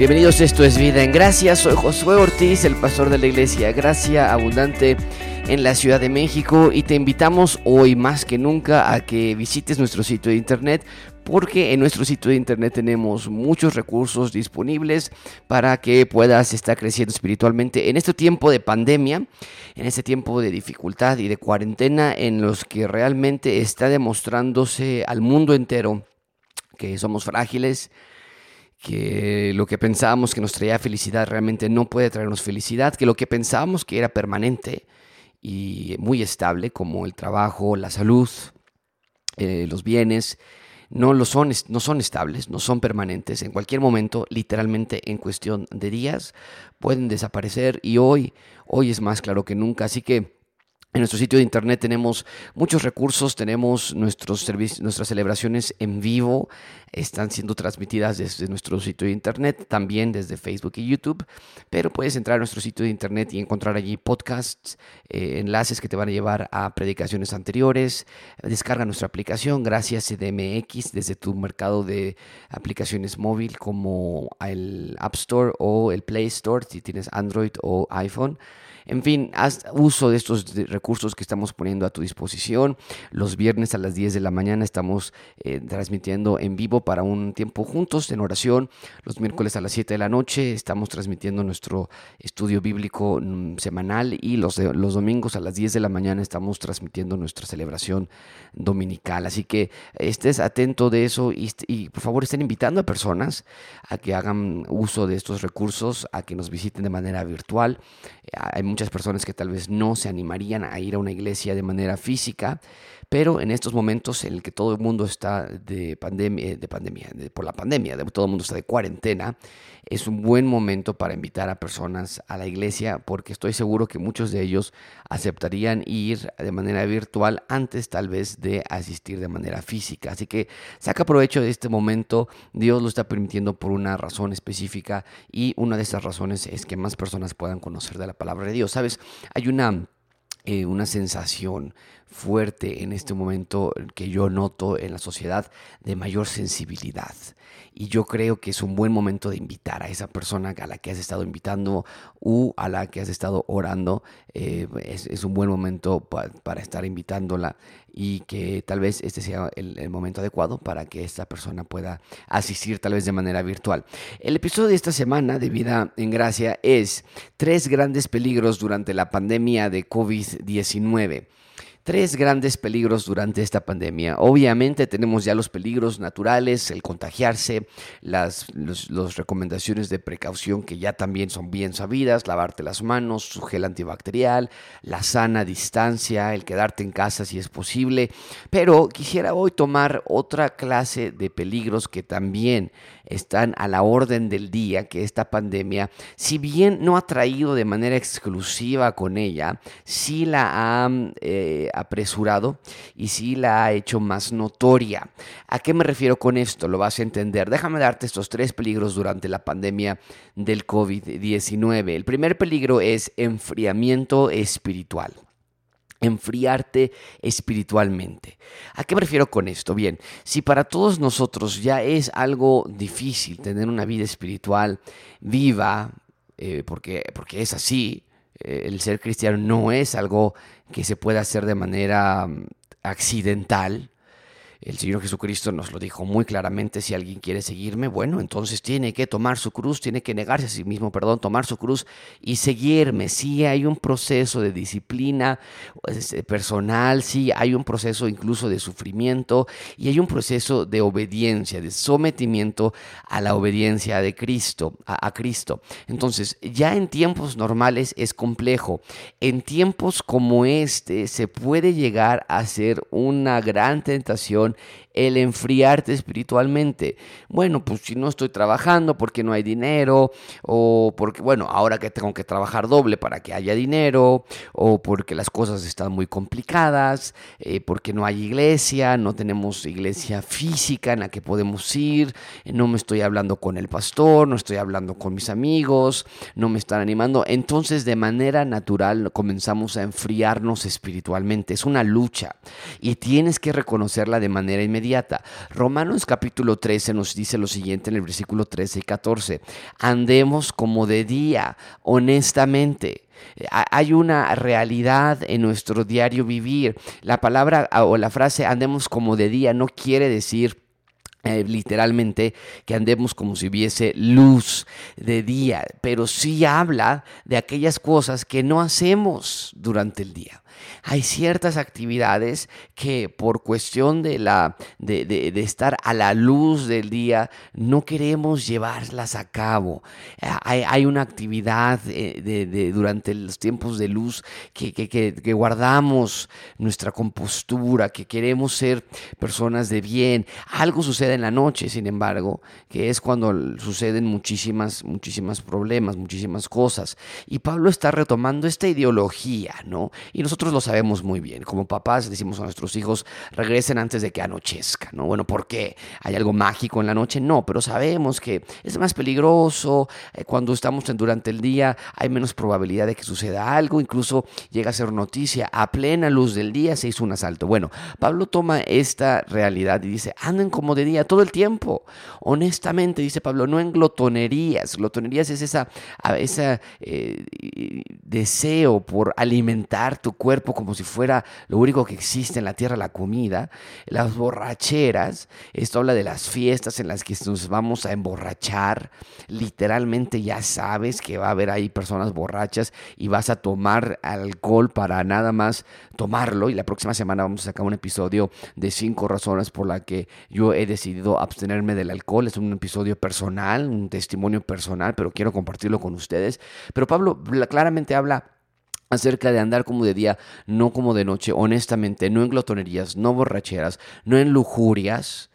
Bienvenidos, esto es Vida en Gracia. Soy Josué Ortiz, el pastor de la iglesia Gracia Abundante en la Ciudad de México y te invitamos hoy más que nunca a que visites nuestro sitio de internet porque en nuestro sitio de internet tenemos muchos recursos disponibles para que puedas estar creciendo espiritualmente en este tiempo de pandemia, en este tiempo de dificultad y de cuarentena en los que realmente está demostrándose al mundo entero que somos frágiles, que lo que pensábamos que nos traía felicidad realmente no puede traernos felicidad, que lo que pensábamos que era permanente y muy estable, como el trabajo, la salud, eh, los bienes, no, lo son, no son estables, no son permanentes. En cualquier momento, literalmente en cuestión de días, pueden desaparecer y hoy, hoy es más claro que nunca. Así que en nuestro sitio de internet tenemos muchos recursos, tenemos nuestros nuestras celebraciones en vivo, están siendo transmitidas desde nuestro sitio de internet, también desde Facebook y YouTube, pero puedes entrar a nuestro sitio de internet y encontrar allí podcasts, eh, enlaces que te van a llevar a predicaciones anteriores, descarga nuestra aplicación, gracias CDMX, desde tu mercado de aplicaciones móvil como el App Store o el Play Store, si tienes Android o iPhone. En fin, haz uso de estos recursos que estamos poniendo a tu disposición. Los viernes a las 10 de la mañana estamos eh, transmitiendo en vivo para un tiempo juntos en oración. Los miércoles a las 7 de la noche estamos transmitiendo nuestro estudio bíblico mm, semanal y los, los domingos a las 10 de la mañana estamos transmitiendo nuestra celebración dominical. Así que estés atento de eso y, por favor estén invitando a personas a que hagan uso de estos recursos, a que nos visiten de manera virtual. Hay muchas personas que tal vez no se animarían a ir a una iglesia de manera física, pero en estos momentos en el que todo el mundo está de pandemia, de pandemia, por la pandemia, de, todo el mundo está de cuarentena, es un buen momento para invitar a personas a la iglesia, porque estoy seguro que muchos de ellos aceptarían ir de manera virtual antes tal vez de asistir de manera física. Así que saca provecho de este momento, Dios lo está permitiendo por una razón específica y una de esas razones es que más personas puedan conocer de la palabra de Dios. Sabes, hay una eh, una sensación fuerte en este momento que yo noto en la sociedad de mayor sensibilidad. Y yo creo que es un buen momento de invitar a esa persona a la que has estado invitando o a la que has estado orando. Eh, es, un buen momento para estar invitándola y que tal vez este sea el, momento adecuado para que esta persona pueda asistir tal vez de manera virtual. El episodio de esta semana de Vida en Gracia es tres grandes peligros durante la pandemia de COVID-19 tres grandes peligros durante esta pandemia. Obviamente tenemos ya los peligros naturales, el contagiarse, las recomendaciones de precaución que ya también son bien sabidas, lavarte las manos, su gel antibacterial, la sana distancia, el quedarte en casa si es posible. Pero quisiera hoy tomar otra clase de peligros que también están a la orden del día, que esta pandemia, si bien no ha traído de manera exclusiva con ella, sí la ha... Eh, apresurado y sí la ha hecho más notoria. ¿A qué me refiero con esto? Lo vas a entender. Déjame darte estos tres peligros durante la pandemia del COVID-19. El primer peligro es enfriamiento espiritual enfriarte espiritualmente. ¿A qué me refiero con esto? Bien, si para todos nosotros ya es algo difícil tener una vida espiritual viva, eh, porque, porque es así, eh, el ser cristiano no es algo que se pueda hacer de manera mm, accidental, el Señor Jesucristo nos lo dijo muy claramente, si alguien quiere seguirme, bueno, entonces tiene que tomar su cruz, tiene que negarse a sí mismo, perdón, tomar su cruz y seguirme. Sí hay un proceso de disciplina este, personal, sí hay un proceso incluso de sufrimiento y hay un proceso de obediencia, de sometimiento a la obediencia de Cristo, a, a Cristo. Entonces, ya en tiempos normales es complejo. En tiempos como este se puede llegar a ser una gran tentación episode el enfriarte espiritualmente. Bueno, pues si no estoy trabajando porque no hay dinero, o porque, bueno, ahora que tengo que trabajar doble para que haya dinero, o porque las cosas están muy complicadas, eh, porque no hay iglesia, no tenemos iglesia física en la que podemos ir, no me estoy hablando con el pastor, no estoy hablando con mis amigos, no me están animando. Entonces, de manera natural comenzamos a enfriarnos espiritualmente. Es una lucha y tienes que reconocerla de manera inmediata Romanos capítulo 13 nos dice lo siguiente en el versículo 13 y 14. Andemos como de día, honestamente. Hay una realidad en nuestro diario vivir. La palabra o la frase andemos como de día no quiere decir eh, literalmente que andemos como si hubiese luz de día, pero sí habla de aquellas cosas que no hacemos durante el día hay ciertas actividades que por cuestión de, la, de, estar a la luz del día no queremos llevarlas a cabo. Hay, una actividad eh, de, durante los tiempos de luz que, que, guardamos nuestra compostura, que queremos ser personas de bien. Algo sucede en la noche, sin embargo, que es cuando suceden muchísimas, muchísimas problemas, muchísimas cosas. Y Pablo está retomando esta ideología, ¿no? Y nosotros lo sabemos muy bien. Como papás decimos a nuestros hijos, regresen antes de que anochezca, ¿no? Bueno, ¿por qué? ¿Hay algo mágico en la noche? No, pero sabemos que es más peligroso. Eh, cuando estamos durante el día hay menos probabilidad de que suceda algo. Incluso llega a ser noticia. A plena luz del día se hizo un asalto. Bueno, Pablo toma esta realidad y dice, anden como de día todo el tiempo. Honestamente, dice Pablo, no en glotonerías. Glotonerías es esa, ese eh, deseo por alimentar tu cuerpo como si fuera lo único que existe en la tierra, la comida, las borracheras, esto habla de las fiestas en las que nos vamos a emborrachar, literalmente ya sabes que va a haber ahí personas borrachas y vas a tomar alcohol para nada más tomarlo. Y la próxima semana vamos a sacar un episodio de cinco razones por las que yo he decidido abstenerme del alcohol, es un episodio personal, un testimonio personal, pero quiero compartirlo con ustedes, pero Pablo claramente habla acerca de andar como de día, no como de noche, honestamente, no en glotonerías, no borracheras, no en lujurias,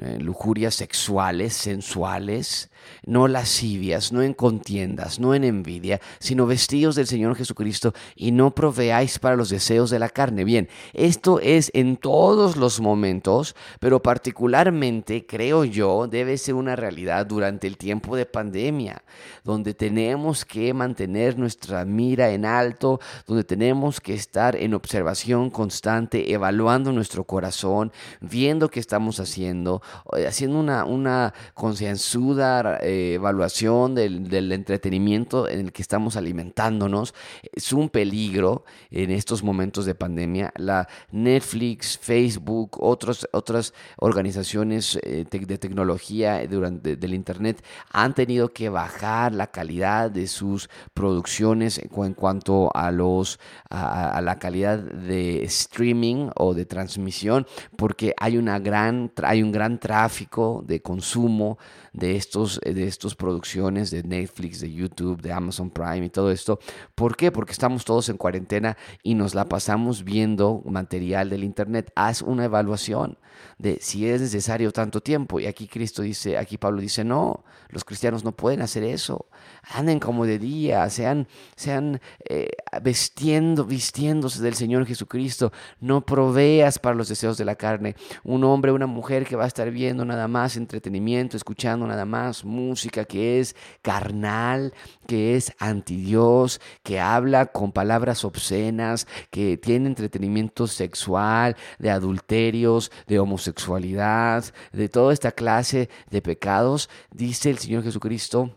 eh, lujurias sexuales, sensuales, no lascivias, no en contiendas, no en envidia, sino vestidos del Señor Jesucristo y no proveáis para los deseos de la carne. Bien, esto es en todos los momentos, pero particularmente, creo yo, debe ser una realidad durante el tiempo de pandemia, donde tenemos que mantener nuestra mira en alto, donde tenemos que estar en observación constante, evaluando nuestro corazón, viendo qué estamos haciendo, haciendo una, una concienzuda eh, evaluación del, del, entretenimiento en el que estamos alimentándonos. Es un peligro en estos momentos de pandemia. La Netflix, Facebook, otros, otras organizaciones eh, de tecnología durante, del Internet han tenido que bajar la calidad de sus producciones en cuanto a, los, a, a la calidad de streaming o de transmisión porque hay, una gran, hay un tráfico de consumo de estos de estas producciones de Netflix, de YouTube, de Amazon Prime y todo esto. ¿Por qué? Porque estamos todos en cuarentena y nos la pasamos viendo material del internet. Haz una evaluación de si es necesario tanto tiempo. Y aquí Cristo dice, aquí Pablo dice, no, los cristianos no pueden hacer eso. Anden como de día, sean, sean eh, vestiendo, vistiéndose del Señor Jesucristo. No proveas para los deseos de la carne. Un hombre, una mujer que va a estar viendo nada más entretenimiento, escuchando nada más música que es carnal, que es anti Dios, que habla con palabras obscenas, que tiene entretenimiento sexual, de adulterios, de homosexualidad, de toda esta clase de pecados, dice el Señor Jesucristo.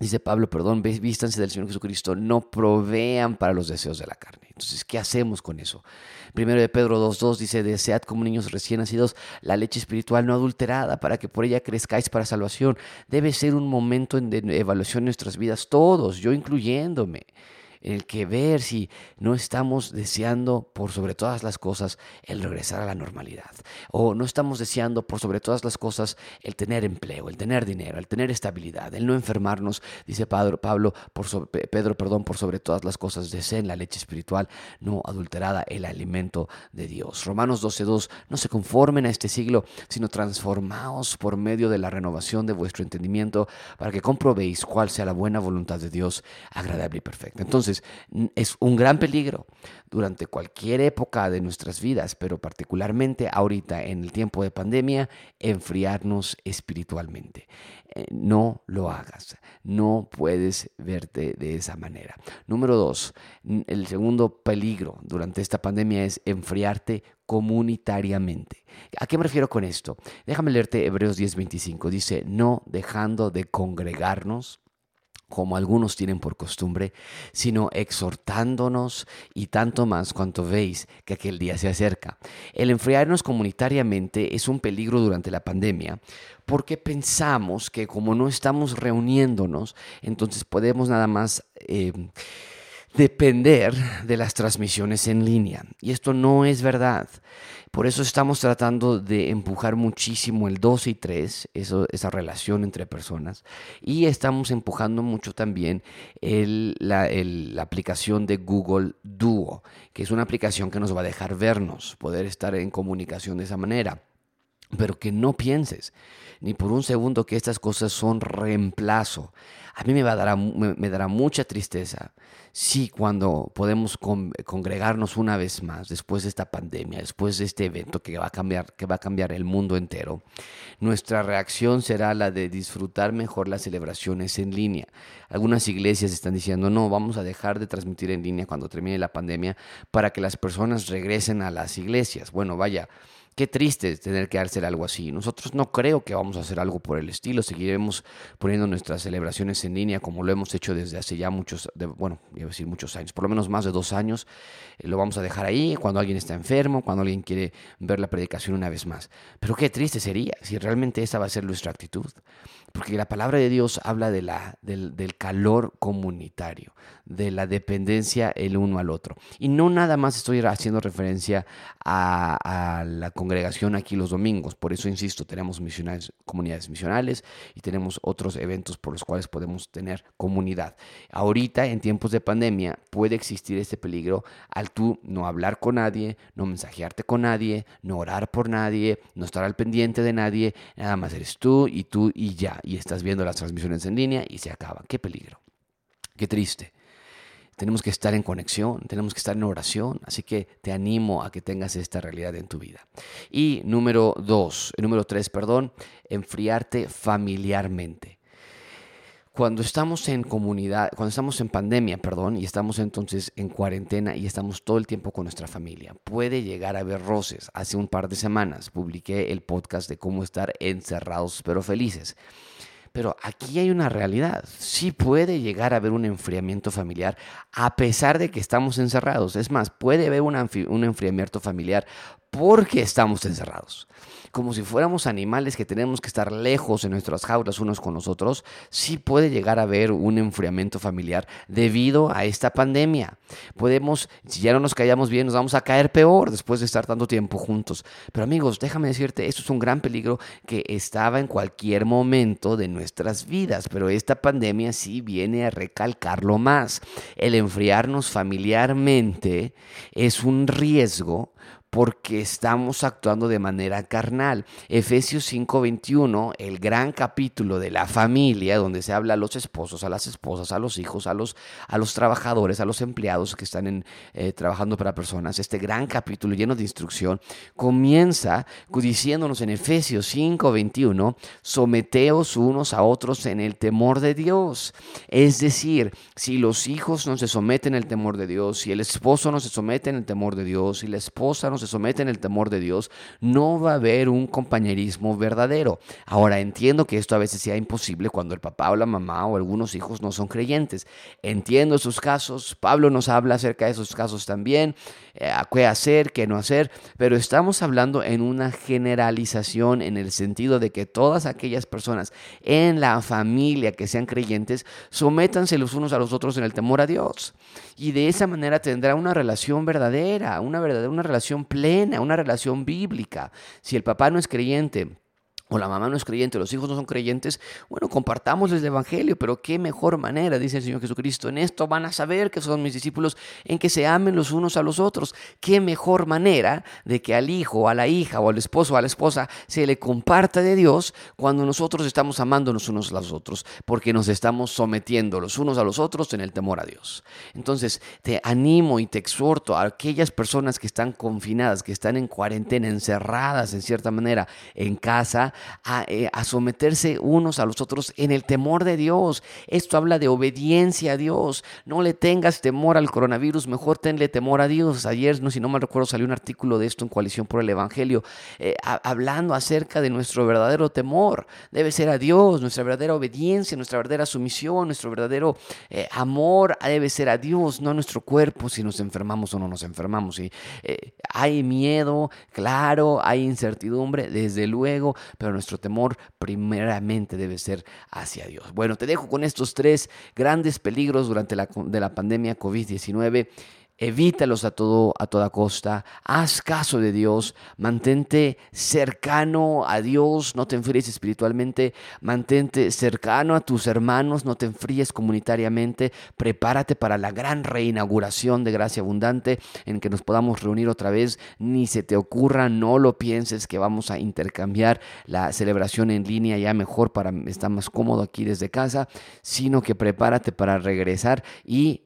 Dice Pablo, perdón, vístanse del Señor Jesucristo, no provean para los deseos de la carne. Entonces, ¿qué hacemos con eso? Primero de Pedro 2.2 dice, desead como niños recién nacidos la leche espiritual no adulterada para que por ella crezcáis para salvación. Debe ser un momento de evaluación de nuestras vidas, todos, yo incluyéndome en el que ver si no estamos deseando por sobre todas las cosas el regresar a la normalidad. O no estamos deseando por sobre todas las cosas el tener empleo, el tener dinero, el tener estabilidad, el no enfermarnos, dice Pablo, Pablo por Pedro, perdón, por sobre todas las cosas deseen la leche espiritual no adulterada, el alimento de Dios. Romanos 12.2, no se conformen a este siglo, sino transformaos por medio de la renovación de vuestro entendimiento para que comprobéis cuál sea la buena voluntad de Dios, agradable y perfecta. Entonces, Es un gran peligro durante cualquier época de nuestras vidas, pero particularmente ahorita en el tiempo de pandemia, enfriarnos espiritualmente. Eh, no lo hagas, no puedes verte de esa manera. Número dos, el segundo peligro durante esta pandemia es enfriarte comunitariamente. ¿A qué me refiero con esto? Déjame leerte Hebreos 10:25. Dice, no dejando de congregarnos como algunos tienen por costumbre, sino exhortándonos y tanto más cuanto veis que aquel día se acerca. El enfriarnos comunitariamente es un peligro durante la pandemia porque pensamos que como no estamos reuniéndonos, entonces podemos nada más... Eh, depender de las transmisiones en línea. Y esto no es verdad. Por eso estamos tratando de empujar muchísimo el 2 y 3, eso, esa relación entre personas. Y estamos empujando mucho también la aplicación de Google Duo, que es una aplicación que nos va a dejar vernos, poder estar en comunicación de esa manera. Pero que no pienses ni por un segundo que estas cosas son reemplazo. A mí me, va a dar, me, dará mucha tristeza si cuando podemos congregarnos una vez más después de esta pandemia, después de este evento que va a cambiar, que va a cambiar el mundo entero, nuestra reacción será la de disfrutar mejor las celebraciones en línea. Algunas iglesias están diciendo, no, vamos a dejar de transmitir en línea cuando termine la pandemia para que las personas regresen a las iglesias. Bueno, vaya. Qué triste tener que hacer algo así. Nosotros no creo que vamos a hacer algo por el estilo. Seguiremos poniendo nuestras celebraciones en línea como lo hemos hecho desde hace ya muchos, bueno, iba a decir muchos años, por lo menos más de dos años. Eh, lo vamos a dejar ahí cuando alguien está enfermo, cuando alguien quiere ver la predicación una vez más. Pero qué triste sería si realmente esa va a ser nuestra actitud. Porque la palabra de Dios habla de la, del, del calor comunitario, de la dependencia el uno al otro. Y no nada más estoy haciendo referencia a, la congregación aquí los domingos. Por eso, insisto, tenemos misionales, comunidades misionales y tenemos otros eventos por los cuales podemos tener comunidad. Ahorita, en tiempos de pandemia, puede existir este peligro al tú no hablar con nadie, no mensajearte con nadie, no orar por nadie, no estar al pendiente de nadie. Nada más eres tú y tú y ya y estás viendo las transmisiones en línea y se acaba. Qué peligro. Qué triste. Tenemos que estar en conexión, tenemos que estar en oración, así que te animo a que tengas esta realidad en tu vida. Y número dos, número tres, perdón, enfriarte familiarmente. Cuando estamos en comunidad, cuando estamos en pandemia, perdón, y estamos entonces en cuarentena y estamos todo el tiempo con nuestra familia, puede llegar a haber roces. Hace un par de semanas publiqué el podcast de cómo estar encerrados pero felices. Pero aquí hay una realidad. Sí puede llegar a haber un enfriamiento familiar a pesar de que estamos encerrados. Es más, puede haber un, enfriamiento familiar porque estamos encerrados como si fuéramos animales que tenemos que estar lejos en nuestras jaulas unos con los otros, sí puede llegar a haber un enfriamiento familiar debido a esta pandemia. Podemos, si ya no nos callamos bien, nos vamos a caer peor después de estar tanto tiempo juntos. Pero amigos, déjame decirte, esto es un gran peligro que estaba en cualquier momento de nuestras vidas, pero esta pandemia sí viene a recalcarlo más. El enfriarnos familiarmente es un riesgo porque estamos actuando de manera carnal. Efesios 5:21, el gran capítulo de la familia, donde se habla a los esposos, a las esposas, a los hijos, a los, a los trabajadores, a los empleados que están eh, trabajando para personas, este gran capítulo lleno de instrucción, comienza diciéndonos en Efesios 5:21, someteos unos a otros en el temor de Dios. Es decir, si los hijos no se someten el temor de Dios, si el esposo no se somete en el temor de Dios, si la esposa no se somete en el temor de Dios, no va a haber un compañerismo verdadero. Ahora, entiendo que esto a veces sea imposible cuando el papá o la mamá o algunos hijos no son creyentes. Entiendo esos casos, Pablo nos habla acerca de esos casos también, eh, qué hacer, qué no hacer, pero estamos hablando en una generalización en el sentido de que todas aquellas personas en la familia que sean creyentes, sométanse los unos a los otros en el temor a Dios. Y de esa manera tendrá una relación verdadera, una verdadera, una relación plena, una relación bíblica. Si el papá no es creyente, o la mamá no es creyente, los hijos no son creyentes, bueno, compartámosles el Evangelio, pero qué mejor manera, dice el Señor Jesucristo, en esto van a saber que son mis discípulos, en que se amen los unos a los otros. Qué mejor manera de que al hijo, a la hija, o al esposo, a la esposa, se le comparta de Dios cuando nosotros estamos amándonos unos a los otros, porque nos estamos sometiendo los unos a los otros en el temor a Dios. Entonces, te animo y te exhorto a aquellas personas que están confinadas, que están en cuarentena, encerradas en cierta manera en casa, eh, a, someterse unos a los otros en el temor de Dios. Esto habla de obediencia a Dios. No le tengas temor al coronavirus, mejor tenle temor a Dios. Ayer, no, si no mal recuerdo, salió un artículo de esto en Coalición por el Evangelio, eh, hablando acerca de nuestro verdadero temor. Debe ser a Dios, nuestra verdadera obediencia, nuestra verdadera sumisión, nuestro verdadero eh, amor debe ser a Dios, no a nuestro cuerpo, si nos enfermamos o no nos enfermamos. hay miedo, claro, hay incertidumbre, desde luego, pero nuestro temor primeramente debe ser hacia Dios. Bueno, te dejo con estos tres grandes peligros durante la, de la pandemia COVID-19 Evítalos a, todo, a toda costa, haz caso de Dios, mantente cercano a Dios, no te enfríes espiritualmente, mantente cercano a tus hermanos, no te enfríes comunitariamente, prepárate para la gran reinauguración de Gracia Abundante en que nos podamos reunir otra vez, ni se te ocurra, no lo pienses que vamos a intercambiar la celebración en línea. Ya mejor para estar más cómodo aquí desde casa, sino que prepárate para regresar y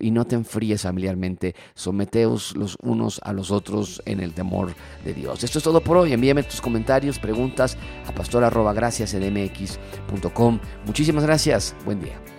y no te enfríes familiarmente, someteos los unos a los otros en el temor de Dios. Esto es todo por hoy, envíame tus comentarios, preguntas a pastor.graciasdmx.com. Muchísimas gracias, buen día.